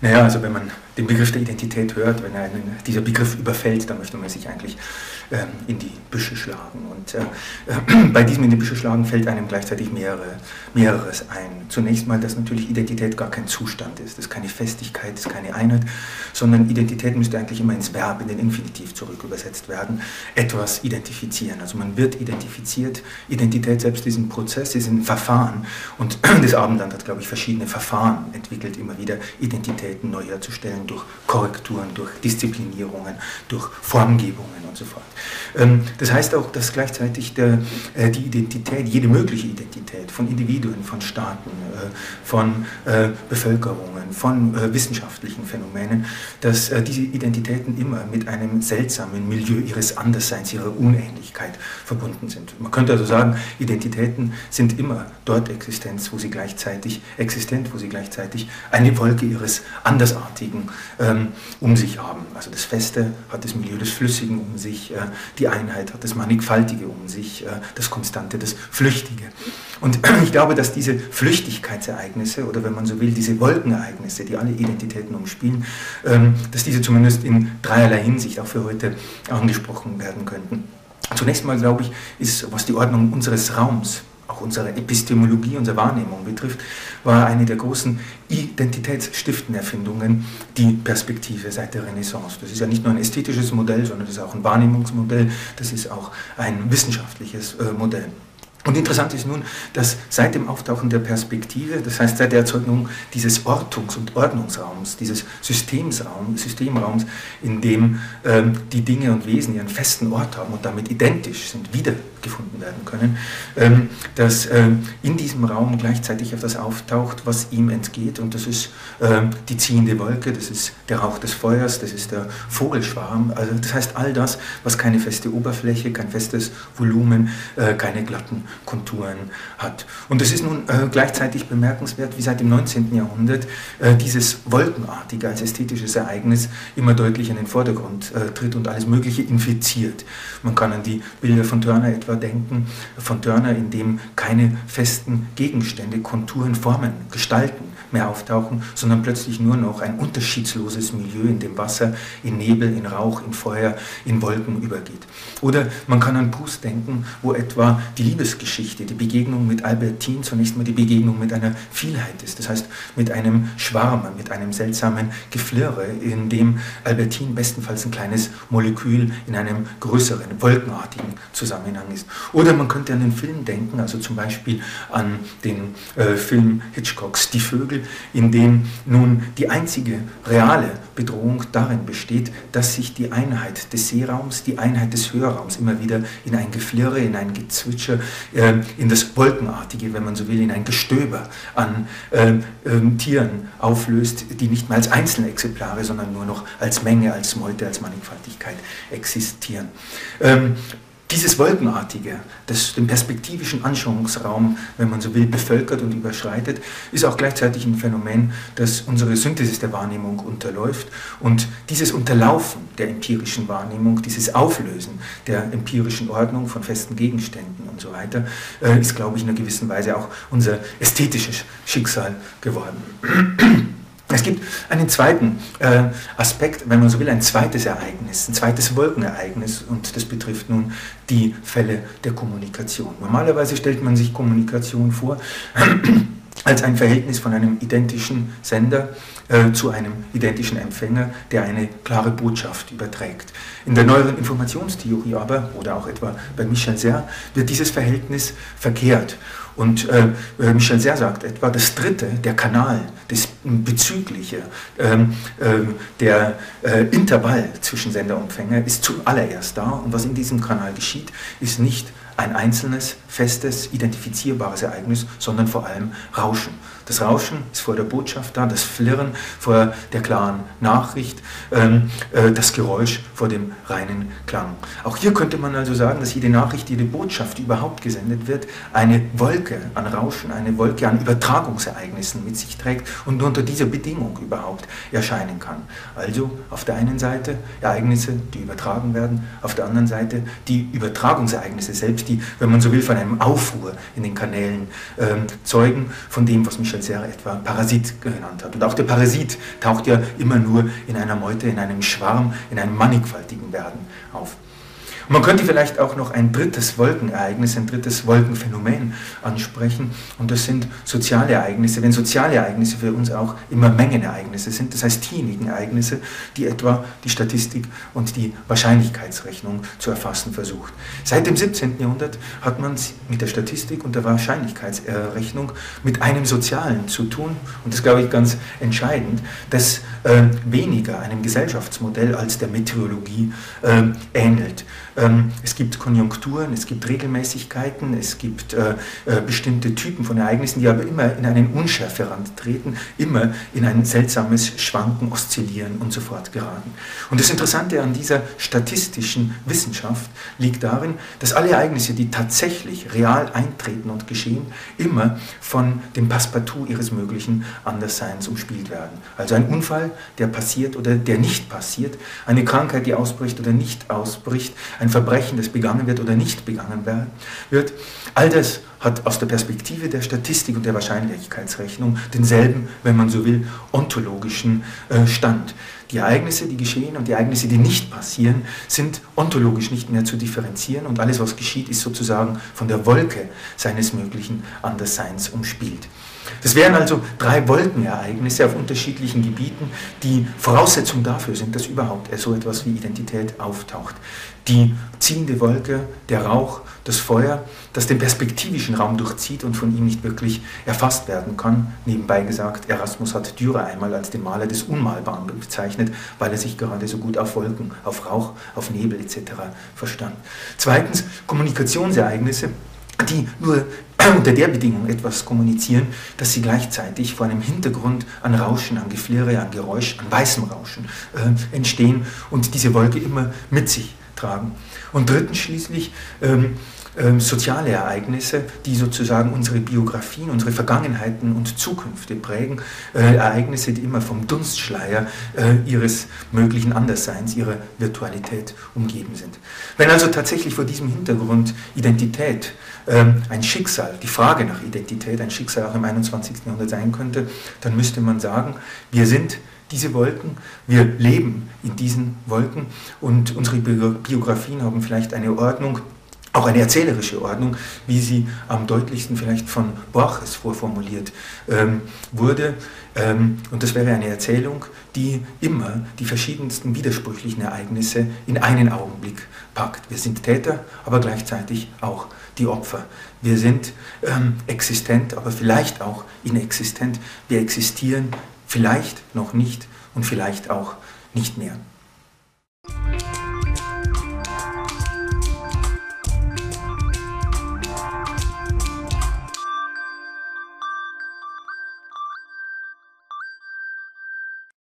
Naja, also wenn man den Begriff der Identität hört, wenn einen dieser Begriff überfällt, dann möchte man sich eigentlich ähm, in die Büsche schlagen. Und äh, äh, bei diesem in die Büsche schlagen fällt einem gleichzeitig mehrere, mehreres ein. Zunächst mal, dass natürlich Identität gar kein Zustand ist, das ist keine Festigkeit, das ist keine Einheit, sondern Identität müsste eigentlich immer ins Verb, in den Infinitiv zurück übersetzt werden, etwas identifizieren. Also man wird identifiziert, Identität selbst ist ein Prozess, ist ein Verfahren und das Abendland hat, glaube ich, verschiedene Verfahren entwickelt, immer wieder Identitäten neu herzustellen durch Korrekturen, durch Disziplinierungen, durch Formgebungen und so fort. Ähm, das heißt auch, dass gleichzeitig der, äh, die Identität, jede mögliche Identität von Individuen, von Staaten, äh, von äh, Bevölkerungen, von wissenschaftlichen Phänomenen, dass diese Identitäten immer mit einem seltsamen Milieu ihres Andersseins, ihrer Unähnlichkeit verbunden sind. Man könnte also sagen, Identitäten sind immer dort Existenz, wo sie gleichzeitig existent, wo sie gleichzeitig eine Wolke ihres Andersartigen ähm, um sich haben. Also das Feste hat das Milieu des Flüssigen um sich, äh, die Einheit hat das Mannigfaltige um sich, äh, das Konstante, das Flüchtige. Und ich glaube, dass diese Flüchtigkeitsereignisse oder wenn man so will, diese Wolkenereignisse, die alle Identitäten umspielen, ähm, dass diese zumindest in dreierlei Hinsicht auch für heute angesprochen werden könnten. Zunächst mal, glaube ich, ist, was die Ordnung unseres Raums auch unsere Epistemologie, unsere Wahrnehmung betrifft, war eine der großen identitätsstiftenden Erfindungen die Perspektive seit der Renaissance. Das ist ja nicht nur ein ästhetisches Modell, sondern das ist auch ein Wahrnehmungsmodell, das ist auch ein wissenschaftliches äh, Modell. Und interessant ist nun, dass seit dem Auftauchen der Perspektive, das heißt seit der Erzeugung dieses Ortungs- und Ordnungsraums, dieses Systemsraum, Systemraums, in dem ähm, die Dinge und Wesen ihren festen Ort haben und damit identisch sind, wiedergefunden werden können, ähm, dass ähm, in diesem Raum gleichzeitig etwas auftaucht, was ihm entgeht. Und das ist ähm, die ziehende Wolke, das ist der Rauch des Feuers, das ist der Vogelschwarm. Also das heißt all das, was keine feste Oberfläche, kein festes Volumen, äh, keine glatten Konturen hat. Und es ist nun äh, gleichzeitig bemerkenswert, wie seit dem 19. Jahrhundert äh, dieses Wolkenartige als ästhetisches Ereignis immer deutlicher in den Vordergrund äh, tritt und alles Mögliche infiziert. Man kann an die Bilder von Turner etwa denken, von Turner, in dem keine festen Gegenstände, Konturen, Formen, Gestalten mehr auftauchen, sondern plötzlich nur noch ein unterschiedsloses Milieu, in dem Wasser in Nebel, in Rauch, in Feuer, in Wolken übergeht. Oder man kann an Proust denken, wo etwa die Liebesgeschichte, die Begegnung mit Albertine zunächst mal die Begegnung mit einer Vielheit ist, das heißt mit einem Schwarm, mit einem seltsamen Geflirre, in dem Albertine bestenfalls ein kleines Molekül in einem größeren, wolkenartigen Zusammenhang ist. Oder man könnte an den Film denken, also zum Beispiel an den äh, Film Hitchcocks Die Vögel, in dem nun die einzige reale Bedrohung darin besteht, dass sich die Einheit des Seeraums, die Einheit des Hörraums immer wieder in ein Geflirre, in ein Gezwitscher, äh, in das Wolkenartige, wenn man so will, in ein Gestöber an äh, äh, Tieren auflöst, die nicht mehr als einzelne Exemplare, sondern nur noch als Menge, als Meute, als Mannigfaltigkeit existieren. Ähm, dieses Wolkenartige, das den perspektivischen Anschauungsraum, wenn man so will, bevölkert und überschreitet, ist auch gleichzeitig ein Phänomen, das unsere Synthesis der Wahrnehmung unterläuft. Und dieses Unterlaufen der empirischen Wahrnehmung, dieses Auflösen der empirischen Ordnung von festen Gegenständen und so weiter, äh, ist, glaube ich, in einer gewissen Weise auch unser ästhetisches Schicksal geworden. Es gibt einen zweiten äh, Aspekt, wenn man so will, ein zweites Ereignis, ein zweites Wolkenereignis und das betrifft nun die Fälle der Kommunikation. Normalerweise stellt man sich Kommunikation vor als ein Verhältnis von einem identischen Sender äh, zu einem identischen Empfänger, der eine klare Botschaft überträgt. In der neueren Informationstheorie aber, oder auch etwa bei Michel Serre, wird dieses Verhältnis verkehrt und äh, äh, Michel Serre sagt etwa, das dritte, der Kanal, das bezügliche, ähm, äh, der äh, Intervall zwischen Sender und Empfänger ist zuallererst da. Und was in diesem Kanal geschieht, ist nicht ein einzelnes, festes, identifizierbares Ereignis, sondern vor allem Rauschen. Das Rauschen ist vor der Botschaft da, das Flirren vor der klaren Nachricht, ähm, äh, das Geräusch vor dem reinen Klang. Auch hier könnte man also sagen, dass jede Nachricht, jede Botschaft, die überhaupt gesendet wird, eine Wolke an Rauschen, eine Wolke an Übertragungsereignissen mit sich trägt und nur unter dieser Bedingung überhaupt erscheinen kann. Also auf der einen Seite Ereignisse, die übertragen werden, auf der anderen Seite die Übertragungsereignisse selbst, die, wenn man so will, von einem Aufruhr in den Kanälen ähm, zeugen, von dem, was Michel Serre etwa Parasit genannt hat. Und auch der Parasit taucht ja immer nur in einer Meute, in einem Schwarm, in einem mannigfaltigen Werden auf. Man könnte vielleicht auch noch ein drittes Wolkenereignis, ein drittes Wolkenphänomen ansprechen und das sind soziale Ereignisse. Wenn soziale Ereignisse für uns auch immer Mengenereignisse sind, das heißt diejenigen Ereignisse, die etwa die Statistik und die Wahrscheinlichkeitsrechnung zu erfassen versucht. Seit dem 17. Jahrhundert hat man es mit der Statistik und der Wahrscheinlichkeitsrechnung mit einem Sozialen zu tun und das glaube ich ganz entscheidend, das äh, weniger einem Gesellschaftsmodell als der Meteorologie äh, ähnelt. Ähm, es gibt Konjunkturen, es gibt Regelmäßigkeiten, es gibt äh, äh, bestimmte Typen von Ereignissen, die aber immer in einen Unschärferand treten, immer in ein seltsames Schwanken, Oszillieren und so fort geraten. Und das Interessante an dieser statistischen Wissenschaft liegt darin, dass alle Ereignisse, die tatsächlich real eintreten und geschehen, immer von dem Passepartout ihres möglichen Andersseins umspielt werden. Also ein Unfall, der passiert oder der nicht passiert, eine Krankheit, die ausbricht oder nicht ausbricht, ein Verbrechen, das begangen wird oder nicht begangen wird. All das hat aus der Perspektive der Statistik und der Wahrscheinlichkeitsrechnung denselben, wenn man so will, ontologischen äh, Stand. Die Ereignisse, die geschehen und die Ereignisse, die nicht passieren, sind ontologisch nicht mehr zu differenzieren und alles, was geschieht, ist sozusagen von der Wolke seines möglichen Andersseins umspielt. Das wären also drei Wolkenereignisse auf unterschiedlichen Gebieten, die Voraussetzung dafür sind, dass überhaupt so etwas wie Identität auftaucht. Die ziehende Wolke, der Rauch, das Feuer, das den perspektivischen Raum durchzieht und von ihm nicht wirklich erfasst werden kann. Nebenbei gesagt, Erasmus hat Dürer einmal als den Maler des Unmalbaren bezeichnet, weil er sich gerade so gut auf Wolken, auf Rauch, auf Nebel etc. verstand. Zweitens, Kommunikationsereignisse die nur unter der Bedingung etwas kommunizieren, dass sie gleichzeitig vor einem Hintergrund an Rauschen, an Geflirre, an Geräusch, an weißem Rauschen äh, entstehen und diese Wolke immer mit sich tragen. Und drittens schließlich ähm, ähm, soziale Ereignisse, die sozusagen unsere Biografien, unsere Vergangenheiten und Zukünfte prägen, äh, Ereignisse, die immer vom Dunstschleier äh, ihres möglichen Andersseins, ihrer Virtualität umgeben sind. Wenn also tatsächlich vor diesem Hintergrund Identität ähm, ein Schicksal, die Frage nach Identität ein Schicksal auch im 21. Jahrhundert sein könnte, dann müsste man sagen, wir sind diese Wolken, wir leben in diesen Wolken und unsere Biografien haben vielleicht eine Ordnung, auch eine erzählerische Ordnung, wie sie am deutlichsten vielleicht von Borges vorformuliert ähm, wurde. Ähm, und das wäre eine Erzählung, die immer die verschiedensten widersprüchlichen Ereignisse in einen Augenblick packt. Wir sind Täter, aber gleichzeitig auch die Opfer. Wir sind ähm, existent, aber vielleicht auch inexistent. Wir existieren vielleicht noch nicht und vielleicht auch nicht mehr.